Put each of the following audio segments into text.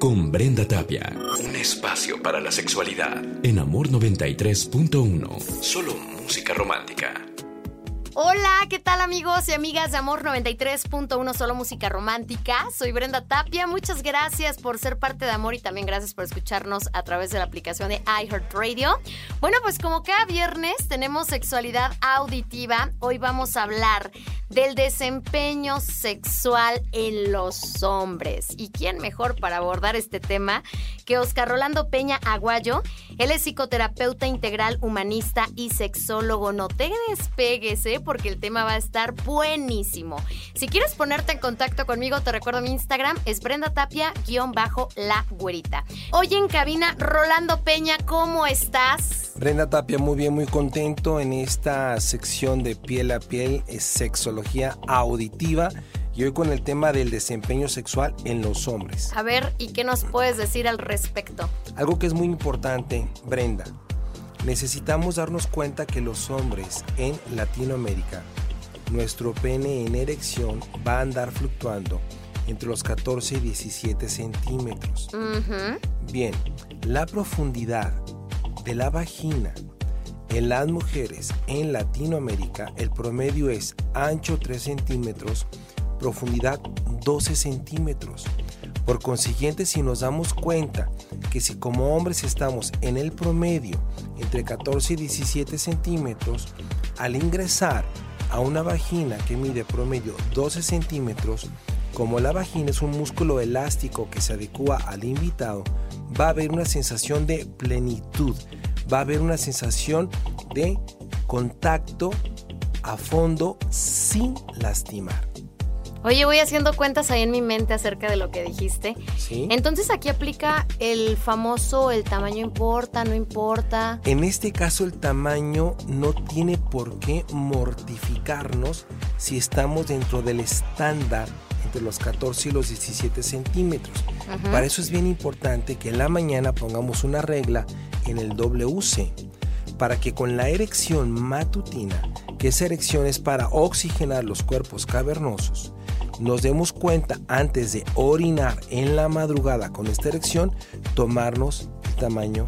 con Brenda Tapia. Un espacio para la sexualidad en Amor 93.1. Solo música romántica. Hola, ¿qué tal amigos y amigas de Amor 93.1 Solo Música Romántica? Soy Brenda Tapia, muchas gracias por ser parte de Amor y también gracias por escucharnos a través de la aplicación de iHeartRadio. Bueno, pues como cada viernes tenemos sexualidad auditiva, hoy vamos a hablar del desempeño sexual en los hombres. ¿Y quién mejor para abordar este tema que Oscar Rolando Peña Aguayo? Él es psicoterapeuta integral, humanista y sexólogo. No te despegues, ¿eh? Porque el tema va a estar buenísimo. Si quieres ponerte en contacto conmigo, te recuerdo mi Instagram, es Brenda Tapia-la güerita. Hoy en cabina, Rolando Peña, ¿cómo estás? Brenda Tapia, muy bien, muy contento en esta sección de piel a piel, es sexología auditiva y hoy con el tema del desempeño sexual en los hombres. A ver, ¿y qué nos puedes decir al respecto? Algo que es muy importante, Brenda, necesitamos darnos cuenta que los hombres en Latinoamérica, nuestro pene en erección va a andar fluctuando entre los 14 y 17 centímetros. Bien, la profundidad de la vagina en las mujeres en Latinoamérica, el promedio es ancho 3 centímetros, profundidad 12 centímetros. Por consiguiente, si nos damos cuenta que si como hombres estamos en el promedio entre 14 y 17 centímetros, al ingresar a una vagina que mide promedio 12 centímetros, como la vagina es un músculo elástico que se adecua al invitado, va a haber una sensación de plenitud, va a haber una sensación de contacto a fondo sin lastimar. Oye, voy haciendo cuentas ahí en mi mente acerca de lo que dijiste. ¿Sí? Entonces aquí aplica el famoso el tamaño importa, no importa. En este caso el tamaño no tiene por qué mortificarnos si estamos dentro del estándar entre los 14 y los 17 centímetros. Para eso es bien importante que en la mañana pongamos una regla en el WC para que con la erección matutina, que esa erección es para oxigenar los cuerpos cavernosos, nos demos cuenta antes de orinar en la madrugada con esta erección, tomarnos el tamaño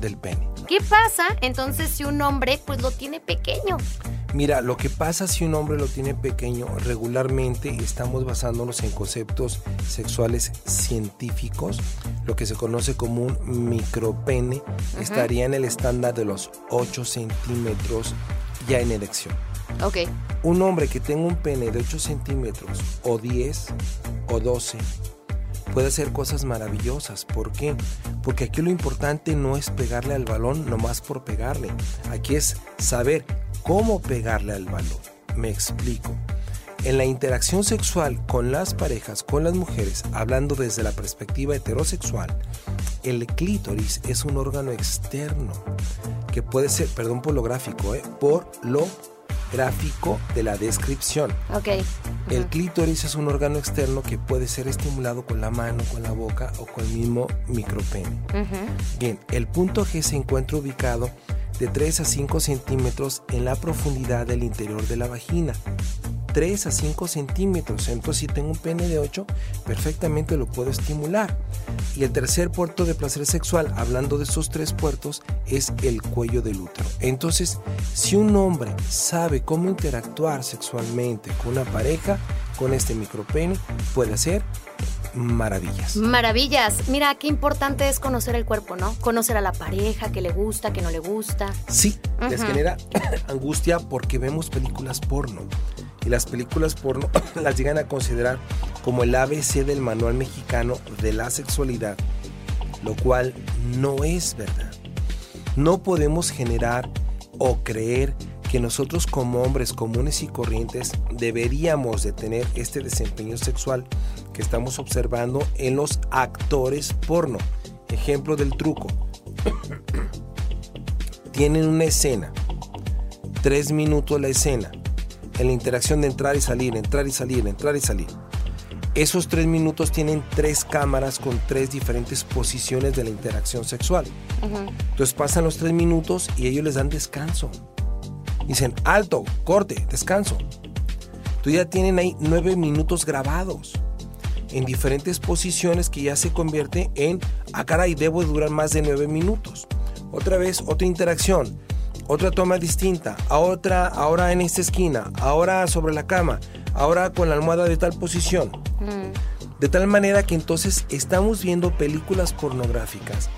del pene. ¿Qué pasa entonces si un hombre pues lo tiene pequeño? Mira, lo que pasa si un hombre lo tiene pequeño, regularmente estamos basándonos en conceptos sexuales científicos, lo que se conoce como un micropene, estaría en el estándar de los 8 centímetros ya en erección. Ok. Un hombre que tenga un pene de 8 centímetros o 10 o 12 puede hacer cosas maravillosas. ¿Por qué? Porque aquí lo importante no es pegarle al balón nomás por pegarle. Aquí es saber cómo pegarle al balón. Me explico. En la interacción sexual con las parejas, con las mujeres, hablando desde la perspectiva heterosexual, el clítoris es un órgano externo que puede ser, perdón por lo gráfico, ¿eh? por lo gráfico de la descripción. Ok. El clítoris es un órgano externo que puede ser estimulado con la mano, con la boca o con el mismo micropene. Bien, el punto G se encuentra ubicado de 3 a 5 centímetros en la profundidad del interior de la vagina. 3 a 5 centímetros. Entonces, si tengo un pene de 8, perfectamente lo puedo estimular. Y el tercer puerto de placer sexual, hablando de esos tres puertos, es el cuello del útero. Entonces, si un hombre sabe cómo interactuar sexualmente con una pareja, con este micropene, puede hacer maravillas. Maravillas. Mira, qué importante es conocer el cuerpo, ¿no? Conocer a la pareja, que le gusta, que no le gusta. Sí, les genera angustia porque vemos películas porno. Y las películas porno las llegan a considerar como el ABC del manual mexicano de la sexualidad, lo cual no es verdad. No podemos generar o creer que nosotros como hombres comunes y corrientes deberíamos de tener este desempeño sexual que estamos observando en los actores porno. Ejemplo del truco. Tienen una escena, tres minutos la escena, en la interacción de entrar y salir, entrar y salir, entrar y salir. Esos tres minutos tienen tres cámaras con tres diferentes posiciones de la interacción sexual. Entonces pasan los tres minutos y ellos les dan descanso. Dicen, alto, corte, descanso. Tú ya tienen ahí nueve minutos grabados en diferentes posiciones que ya se convierte en, ah caray, debo durar más de nueve minutos. Otra vez, otra interacción, otra toma distinta, a otra, ahora en esta esquina, ahora sobre la cama, ahora con la almohada de tal posición. De tal manera que entonces estamos viendo películas pornográficas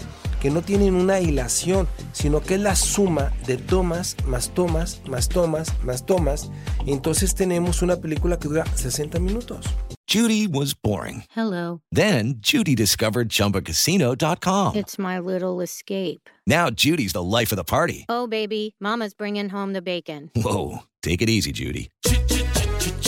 que no tienen una hilación, sino que es la suma de tomas, más tomas, más tomas, más tomas. Y entonces tenemos una película que dura 60 minutos. Judy was boring. Hello. Then Judy discovered ChumbaCasino.com. It's my little escape. Now Judy's the life of the party. Oh, baby, Mama's bringing home the bacon. Whoa, take it easy, Judy.